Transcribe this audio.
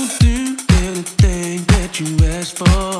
will do anything that you ask for.